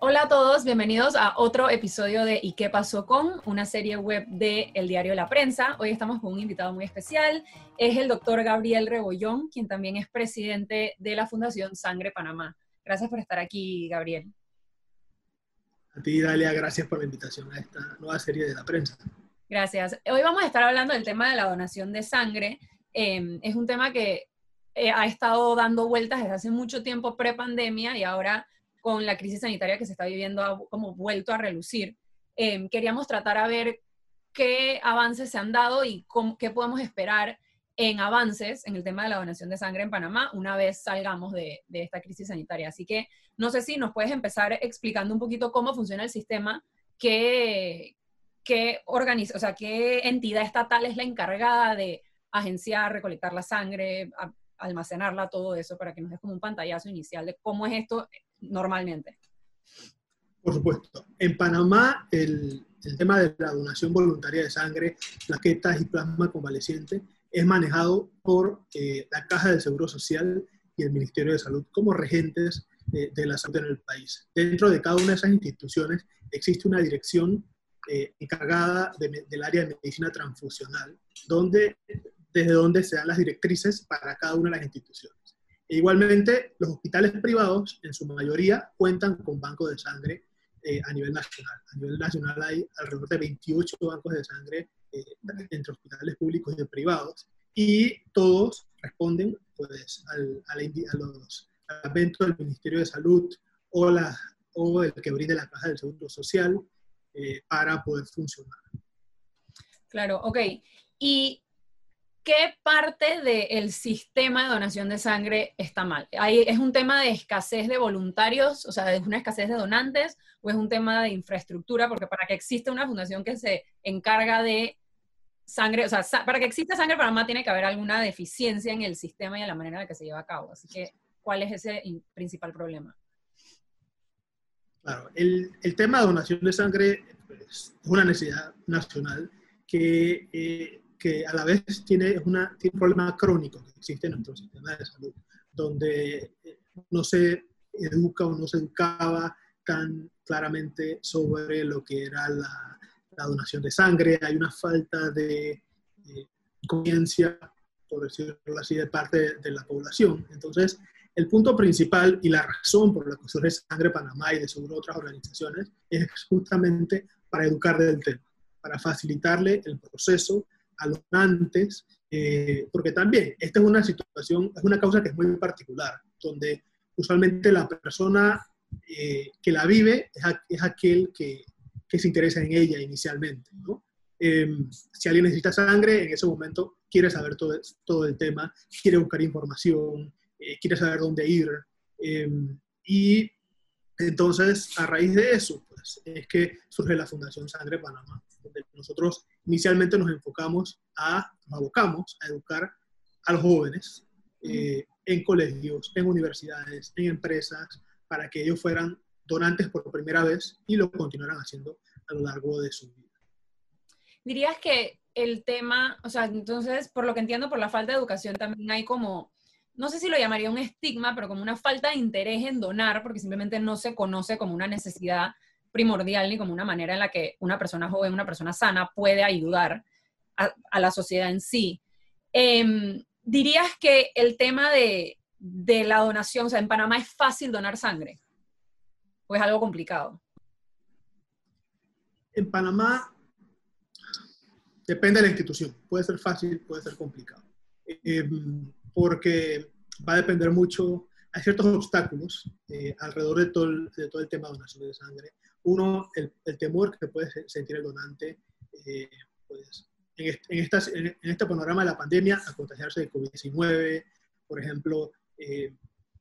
Hola todos, bienvenidos a otro episodio de ¿Y qué pasó con? Una serie web de El Diario La Prensa. Hoy estamos con un invitado muy especial. Es el doctor Gabriel Rebollón, quien también es presidente de la Fundación Sangre Panamá. Gracias por estar aquí, Gabriel. A ti, Dalia, gracias por la invitación a esta nueva serie de La Prensa. Gracias. Hoy vamos a estar hablando del tema de la donación de sangre. Eh, es un tema que eh, ha estado dando vueltas desde hace mucho tiempo pre-pandemia y ahora con la crisis sanitaria que se está viviendo ha como vuelto a relucir. Eh, queríamos tratar a ver qué avances se han dado y qué podemos esperar en avances en el tema de la donación de sangre en Panamá una vez salgamos de, de, esta crisis sanitaria. Así que no sé si nos puedes empezar explicando un poquito cómo funciona el sistema, qué, qué, organiza, o sea, qué entidad estatal es la encargada de agenciar, recolectar la sangre, a, almacenarla, todo eso, para que nos des como un pantallazo inicial de cómo es esto normalmente. Por supuesto. En Panamá, el, el tema de la donación voluntaria de sangre, plaquetas y plasma convaleciente es manejado por eh, la Caja del Seguro Social y el Ministerio de Salud como regentes de, de, la salud en el país. Dentro de cada una de esas instituciones existe una dirección eh, encargada de, del área de medicina transfusional, donde, desde donde se dan las directrices para cada una de las instituciones. E igualmente, los hospitales privados, en su mayoría, cuentan con bancos de sangre eh, a nivel nacional. A nivel nacional hay alrededor de 28 bancos de sangre eh, entre hospitales públicos y privados, y todos responden pues, al, al, a los eventos del Ministerio de Salud o, la, o el que brinde la Caja del Seguro Social eh, para poder funcionar. Claro, ok. ¿Y qué parte del sistema de donación de sangre está mal? ¿Hay, ¿Es un tema de escasez de voluntarios, o sea, es una escasez de donantes, o es un tema de infraestructura? Porque para que exista una fundación que se encarga de sangre, o sea, para que exista sangre para Panamá tiene que haber alguna deficiencia en el sistema y en la manera en la que se lleva a cabo. Así que, ¿cuál es ese principal problema? Claro, el, tema de donación de sangre es una necesidad nacional que, eh, a la vez tiene, una, tiene un problema crónico que existe en nuestro sistema de salud, donde eh, no se educa o no se educaba tan claramente sobre lo que era la, donación de sangre, hay una falta de, de conciencia, por decirlo así, de parte de, de, la población. Entonces, el punto principal y la razón por la que surge Sangre Panamá y de seguro otras organizaciones es justamente para educar del tema, para facilitarle el proceso a los donantes, eh, porque también esta es una situación, es una causa que es muy particular, donde usualmente la persona eh, que la vive es, a, es aquel que, que se interesa en ella inicialmente. ¿no? Eh, si alguien necesita sangre, en ese momento quiere saber todo, todo el tema, quiere buscar información, eh, quiere saber dónde ir. Eh, y entonces, a raíz de eso, pues, es que surge la Fundación Sangre Panamá, donde nosotros inicialmente nos enfocamos a, nos abocamos a educar a los jóvenes eh, en colegios, en universidades, en empresas, para que ellos fueran donantes por primera vez y lo continuaran haciendo a lo largo de su vida. Dirías que el tema, o sea, entonces, por lo que entiendo, por la falta de educación también hay como, no sé si lo llamaría un estigma, pero como una falta de interés en donar, porque simplemente no se conoce como una necesidad primordial ni como una manera en la que una persona joven, una persona sana puede ayudar a, la sociedad en sí. Eh, ¿Dirías que el tema de, de la donación, o sea, en Panamá es fácil donar sangre? ¿O es algo complicado? En Panamá depende de la institución. Puede ser fácil, puede ser complicado. Eh, porque va a depender mucho, hay ciertos obstáculos eh, alrededor de todo, el, de todo, el, tema de donación de sangre. Uno, el, el temor que puede sentir el donante eh, pues, en, este, en, estas, en, este panorama de la pandemia a contagiarse de COVID-19, por ejemplo,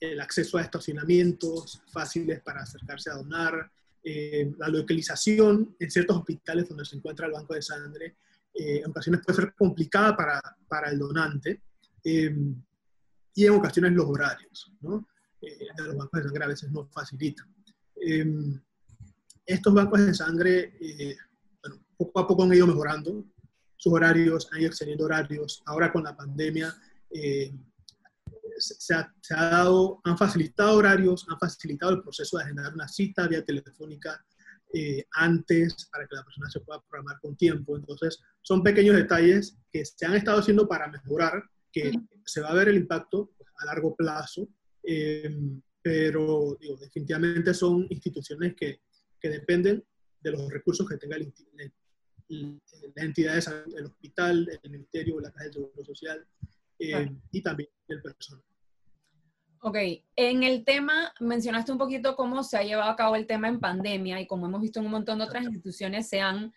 el acceso a estacionamientos fáciles para acercarse a donar, eh, la localización en ciertos hospitales donde se encuentra el banco de sangre, eh, en ocasiones puede ser complicada para, para el donante, eh, y en ocasiones los horarios ¿no? de los bancos de sangre a veces no facilitan. estos bancos de sangre, bueno, poco a poco han ido mejorando. sus horarios, han ido extendiendo horarios. Ahora con la pandemia eh, se, ha, se, ha, dado, han facilitado horarios, han facilitado el proceso de agendar una cita vía telefónica eh, antes para que la persona se pueda programar con tiempo. Entonces, son pequeños detalles que se han estado haciendo para mejorar, que se va a ver el impacto a largo plazo, eh, pero digo, definitivamente son instituciones que, que, dependen de los recursos que tenga el, el, la entidad de salud, el hospital, el ministerio, la caja de seguro social eh, y también el personal. Ok, en el tema, mencionaste un poquito cómo se ha llevado a cabo el tema en pandemia y como hemos visto en un montón de otras instituciones, se han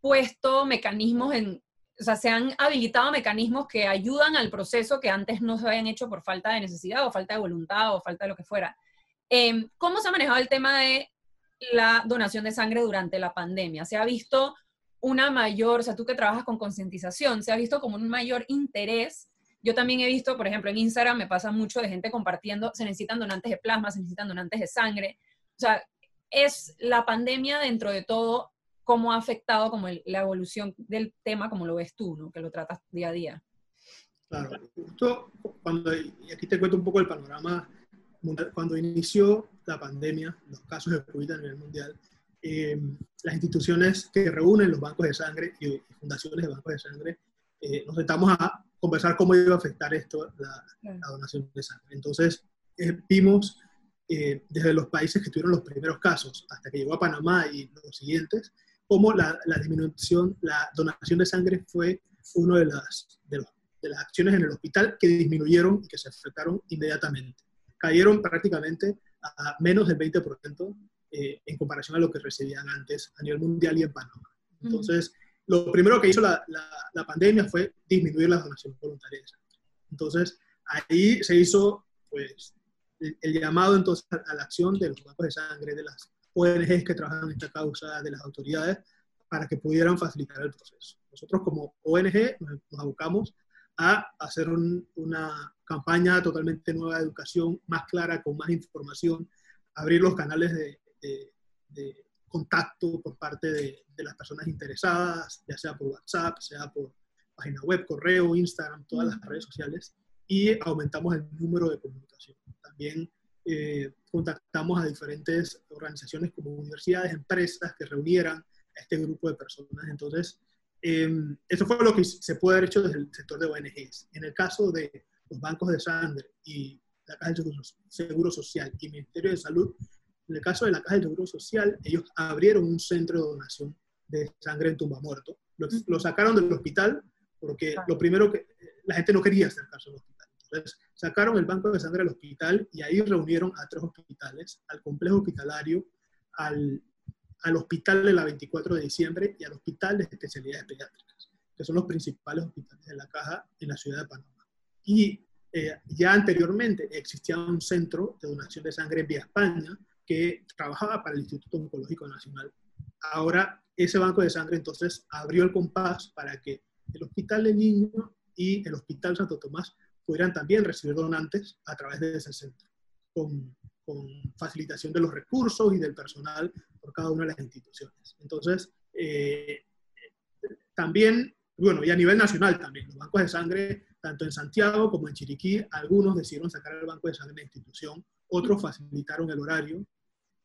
puesto mecanismos en, o sea, se han habilitado mecanismos que ayudan al proceso que antes no se habían hecho por falta de necesidad o falta de voluntad o falta de lo que fuera. Em, ¿Cómo se ha manejado el tema de la donación de sangre durante la pandemia? ¿Se ha visto una mayor, o sea, tú que trabajas con concientización, se ha visto como un mayor interés yo también he visto, por ejemplo, en Instagram me pasa mucho de gente compartiendo, se necesitan donantes de plasma, se necesitan donantes de sangre. O sea, es la pandemia dentro de todo, cómo ha afectado como la evolución del tema, como lo ves tú, ¿no? que lo tratas día a día. Claro, justo cuando, y aquí te cuento un poco el panorama, cuando inició la pandemia, los casos de COVID a nivel mundial, eh, las instituciones que reúnen los bancos de sangre y fundaciones de bancos de sangre, eh, nos sentamos a conversar cómo iba a afectar esto la, donación de sangre. Entonces, eh, vimos eh, desde los países que tuvieron los primeros casos hasta que llegó a Panamá y los siguientes, cómo la, la disminución, la donación de sangre fue una de las, de, de, las acciones en el hospital que disminuyeron y que se afectaron inmediatamente. Cayeron prácticamente a menos del 20% eh, en comparación a lo que recibían antes a nivel mundial y en Panamá. Entonces, lo primero que hizo la, la, pandemia fue disminuir las donaciones voluntarias. Entonces, ahí se hizo pues, el, llamado entonces a, la acción de los bancos de sangre, de las ONGs que trabajan en esta causa, de las autoridades, para que pudieran facilitar el proceso. Nosotros como ONG nos, abocamos a hacer una campaña totalmente nueva de educación, más clara, con más información, abrir los canales de, de contacto por parte de, las personas interesadas, ya sea por WhatsApp, sea por página web, correo, Instagram, todas las redes sociales, y aumentamos el número de comunicación. También eh, contactamos a diferentes organizaciones como universidades, empresas que reunieran a este grupo de personas. Entonces, eh, eso fue lo que se puede haber hecho desde el sector de ONGs. En el caso de los bancos de sangre y la Caja de Seguro Social y Ministerio de Salud, en el caso de la Caja de Seguro Social, ellos abrieron un centro de donación de sangre en tumba muerto. Lo, sacaron del hospital porque lo primero que la gente no quería acercarse al hospital. Entonces, sacaron el banco de sangre del hospital y ahí reunieron a tres hospitales, al complejo hospitalario, al, al hospital de la 24 de diciembre y al hospital de especialidades pediátricas, que son los principales hospitales de la caja en la ciudad de Panamá. Y eh, ya anteriormente existía un centro de donación de sangre en Vía España, que trabajaba para el Instituto Oncológico Nacional. Ahora ese banco de sangre entonces abrió el compás para que el Hospital de Niño y el Hospital Santo Tomás pudieran también recibir donantes a través de ese centro, con, con facilitación de los recursos y del personal por cada una de las instituciones. Entonces, eh, también, bueno, y a nivel nacional también, los bancos de sangre, tanto en Santiago como en Chiriquí, algunos decidieron sacar el banco de sangre de la institución, otros facilitaron el horario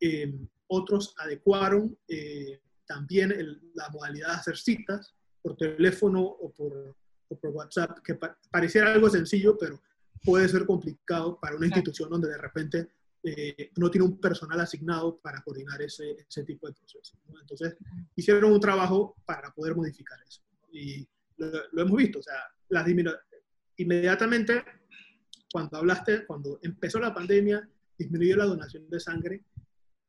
eh, otros adecuaron eh, también la modalidad de hacer citas por teléfono o por, por WhatsApp, que pareciera algo sencillo, pero puede ser complicado para una institución donde de repente eh, no tiene un personal asignado para coordinar ese, ese tipo de procesos. Entonces, hicieron un trabajo para poder modificar eso. Y lo, hemos visto, o sea, las inmediatamente cuando hablaste, cuando empezó la pandemia, disminuyó la donación de sangre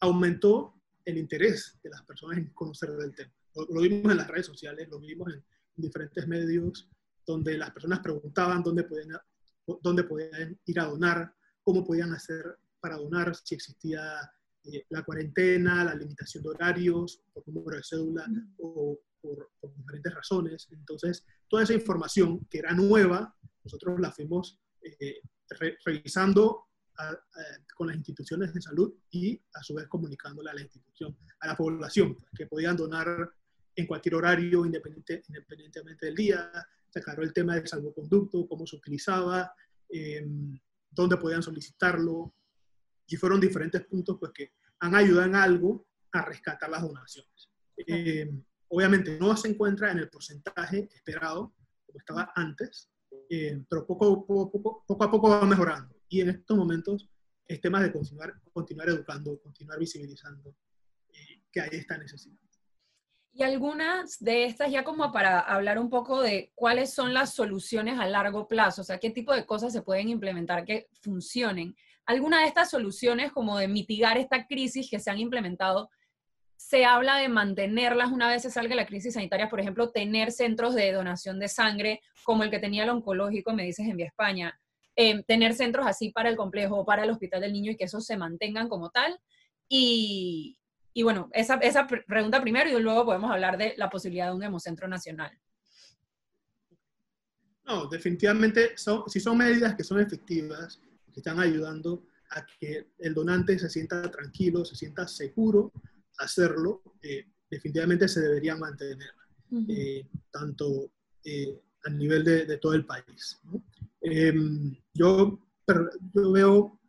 aumentó el interés de las personas en conocer del tema. Lo, vimos en las redes sociales, lo vimos en, diferentes medios, donde las personas preguntaban dónde podían, dónde podían ir a donar, cómo podían hacer para donar, si existía eh, la cuarentena, la limitación de horarios, por número de cédula o por, diferentes razones. Entonces, toda esa información que era nueva, nosotros la fuimos eh, revisando con las instituciones de salud y a su vez comunicándole a la institución, a la población, que podían donar en cualquier horario, independiente, independientemente del día. Se aclaró el tema del salvoconducto, cómo se utilizaba, em, dónde podían solicitarlo. Y fueron diferentes puntos pues, que han ayudado en algo a rescatar las donaciones. Em, obviamente no se encuentra en el porcentaje esperado, como estaba antes, em, pero poco, a poco va mejorando. Y en estos momentos es tema de continuar, continuar educando, continuar visibilizando eh, que hay esta necesidad. Y algunas de estas, ya como para hablar un poco de cuáles son las soluciones a largo plazo, o sea, qué tipo de cosas se pueden implementar que funcionen. Algunas de estas soluciones, como de mitigar esta crisis que se han implementado, se habla de mantenerlas una vez se salga la crisis sanitaria, por ejemplo, tener centros de donación de sangre, como el que tenía el oncológico, me dices, en Vía España, eh, tener centros así para el complejo o para el hospital del niño y que esos se mantengan como tal. Y, y bueno, esa, esa pregunta primero y luego podemos hablar de la posibilidad de un hemocentro nacional. No, definitivamente, son, si son medidas que son efectivas, que están ayudando a que el donante se sienta tranquilo, se sienta seguro hacerlo, eh, definitivamente se deberían mantener, eh, tanto eh, a nivel de, de, todo el país. Em, yo, yo veo,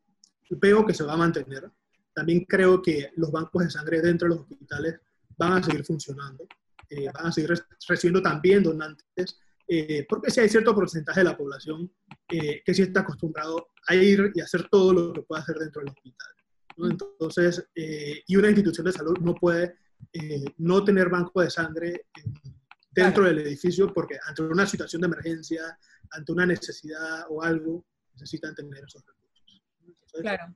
veo que se va a mantener. También creo que los bancos de sangre dentro de los hospitales van a seguir funcionando, eh, van a seguir recibiendo también donantes, eh, porque si hay cierto porcentaje de la población eh, que sí está acostumbrado a ir y hacer todo lo que puede hacer dentro del hospital. Entonces, y una institución de salud no puede no tener banco de sangre dentro del edificio porque ante una situación de emergencia, ante una necesidad o algo, necesitan tener esos recursos. claro.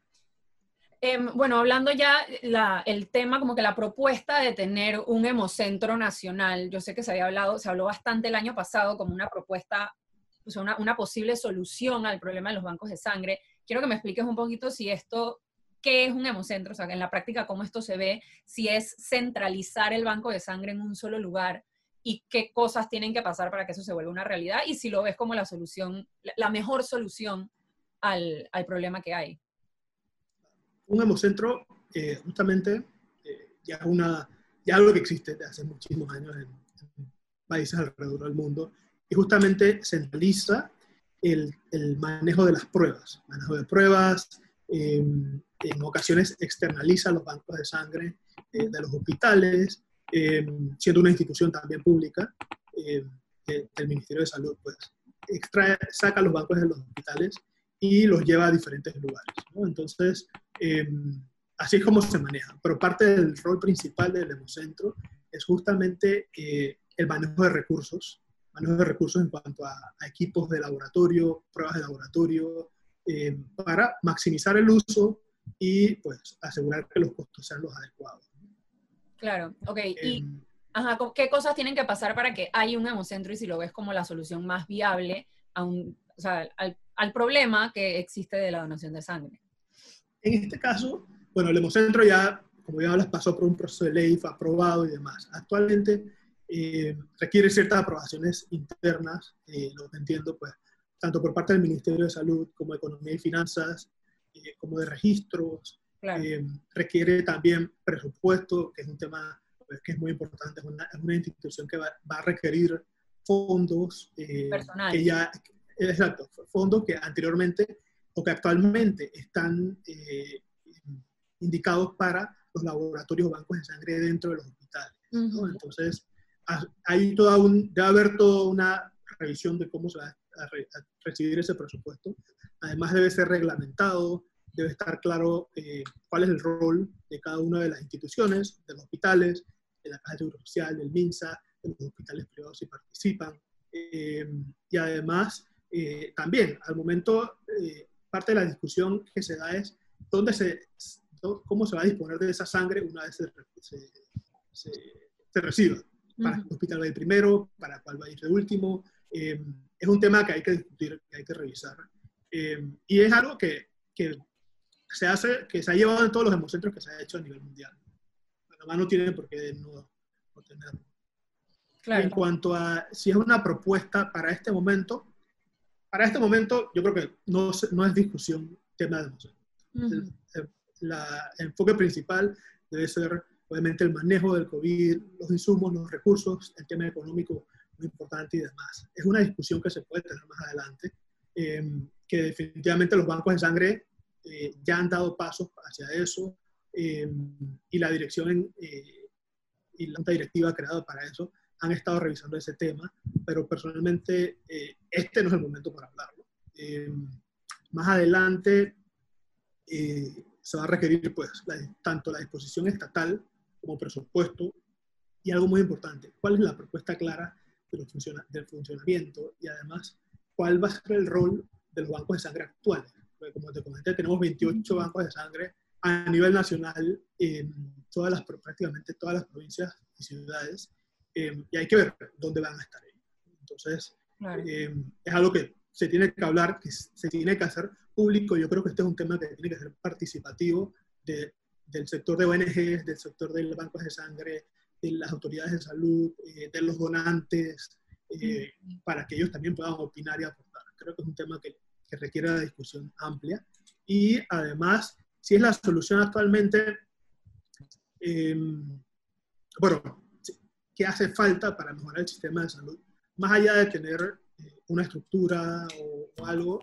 Em, bueno, hablando ya la, el tema, como que la propuesta de tener un hemocentro nacional, yo sé que se había hablado, se habló bastante el año pasado como una propuesta, sea, una, una, posible solución al problema de los bancos de sangre. Quiero que me expliques un poquito si esto, qué es un hemocentro, o sea, en la práctica cómo esto se ve, si es centralizar el banco de sangre en un solo lugar y qué cosas tienen que pasar para que eso se vuelva una realidad y si lo ves como la solución, la mejor solución al, al problema que hay un hemocentro eh, justamente eh, ya una, ya algo que existe desde hace muchísimos años en, países alrededor del mundo y justamente centraliza el, manejo de las pruebas, manejo de pruebas, eh, en ocasiones externaliza los bancos de sangre de los hospitales, siendo una institución también pública del Ministerio de Salud, pues extrae, saca los bancos de los hospitales y los lleva a diferentes lugares. ¿no? Entonces, Em, así es como se maneja. Pero parte del rol principal del Hemocentro es justamente eh, el manejo de recursos, manejo de recursos en cuanto a, equipos de laboratorio, pruebas de laboratorio, em, para maximizar el uso y pues asegurar que los costos sean los adecuados. Claro, ok. ¿Y em, ajá, qué cosas tienen que pasar para que haya un hemocentro y si lo ves como la solución más viable a un, o sea, al, al problema que existe de la donación de sangre? En este caso, bueno, el Hemocentro ya, como ya hablas, pasó por un proceso de ley, fue aprobado y demás. Actualmente eh, requiere ciertas aprobaciones internas, eh, lo que entiendo, pues, tanto por parte del Ministerio de Salud como de Economía y Finanzas, eh, como de registros. requiere también presupuesto, que es un tema pues, que es muy importante, es una, una institución que va, va, a requerir fondos que ya, exacto, fondos que anteriormente o que actualmente están eh, indicados para los laboratorios bancos de sangre dentro de los hospitales. Entonces, hay toda un, debe haber toda una revisión de cómo se va a, recibir ese presupuesto. Además, debe ser reglamentado, debe estar claro eh, cuál es el rol de cada una de las instituciones, de los hospitales, de la Caja de Seguro Social, del MINSA, de los hospitales privados si participan. Eh, y además, también, al momento, parte de la discusión que se da es dónde se, cómo se va a disponer de esa sangre una vez se, se, reciba. Para qué hospital va a ir primero, para cuál va a ir de último. Eh, es un tema que hay que discutir, que hay que revisar. Eh, y es algo que, que, se hace, que se ha llevado en todos los hemocentros que se ha hecho a nivel mundial. Panamá no tiene por qué no, no tenerlo. Claro. En cuanto a si es una propuesta para este momento, para este momento yo creo que no, no es discusión tema de museo. el, enfoque principal debe ser obviamente el manejo del COVID, los insumos, los recursos, el tema económico muy importante y demás. Es una discusión que se puede tener más adelante, eh, que definitivamente los bancos de sangre eh, ya han dado pasos hacia eso eh, y la dirección y la directiva creada para eso han estado revisando ese tema, pero personalmente este no es el momento para hablarlo. más adelante se va a requerir pues tanto la disposición estatal como presupuesto y algo muy importante, ¿cuál es la propuesta clara de funciona, del funcionamiento y además cuál va a ser el rol de los bancos de sangre actuales? Porque como te comenté, tenemos 28 bancos de sangre a nivel nacional en todas las, prácticamente todas las provincias y ciudades eh, y hay que ver dónde van a estar ahí. Entonces, eh, es algo que se tiene que hablar, que se tiene que hacer público. Yo creo que este es un tema que tiene que ser participativo de, del sector de ONGs, del sector de los bancos de sangre, de las autoridades de salud, eh, de los donantes, eh, para que ellos también puedan opinar y aportar. Creo que es un tema que, que requiere una discusión amplia. Y además, si es la solución actualmente, em, bueno, ¿qué hace falta para mejorar el sistema de salud? Más allá de tener eh, una estructura o, o, algo,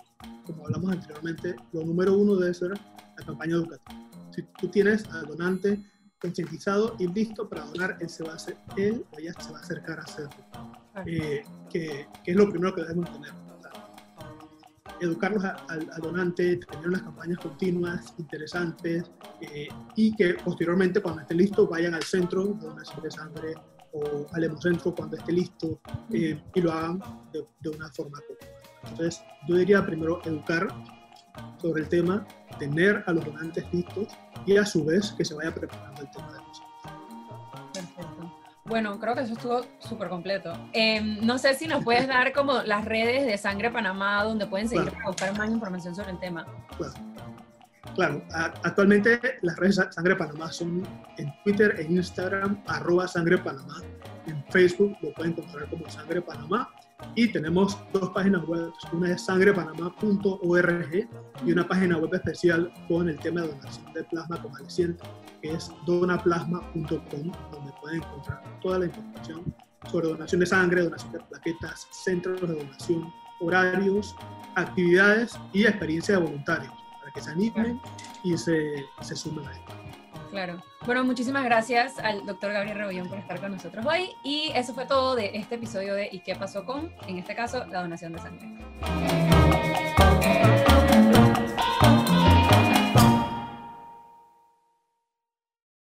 como hablamos anteriormente, lo número uno debe ser la campaña educativa. Si tú tienes al donante concientizado y listo para donar, él, se va a hacer, él o ella se va a acercar a hacerlo. Eh, que, que, es lo primero que debemos tener. educarlos al donante, tener unas campañas continuas, interesantes, eh, y que posteriormente, cuando esté listo, vayan al centro de donación de sangre o al hemocentro cuando esté listo eh, y lo hagan de, de una forma continua. Entonces, yo diría primero educar sobre el tema, tener a los donantes listos y a su vez que se vaya preparando el tema de los Perfecto. Bueno, creo que eso estuvo súper completo. Eh, no sé si nos puedes dar como las redes de Sangre Panamá donde pueden seguir claro. para buscar más información sobre el tema. Claro. Claro, actualmente las redes Sangre Panamá son en Twitter e Instagram, arroba Sangre Panamá. Facebook lo pueden encontrar como Sangre Panamá y tenemos dos páginas web, una es sangrepanamá.org y una página web especial con el tema de donación de plasma convaleciente, que es donaplasma.com, donde pueden encontrar toda la información sobre donación de sangre, donación de plaquetas, centros de donación, horarios, actividades y experiencia de voluntarios, para que se animen y se, se sumen a esto. Claro. Bueno, muchísimas gracias al doctor Gabriel Rebollón por estar con nosotros hoy. Y eso fue todo de este episodio de ¿Y qué pasó con? En este caso, la donación de sangre.